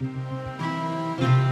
Música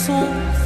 So.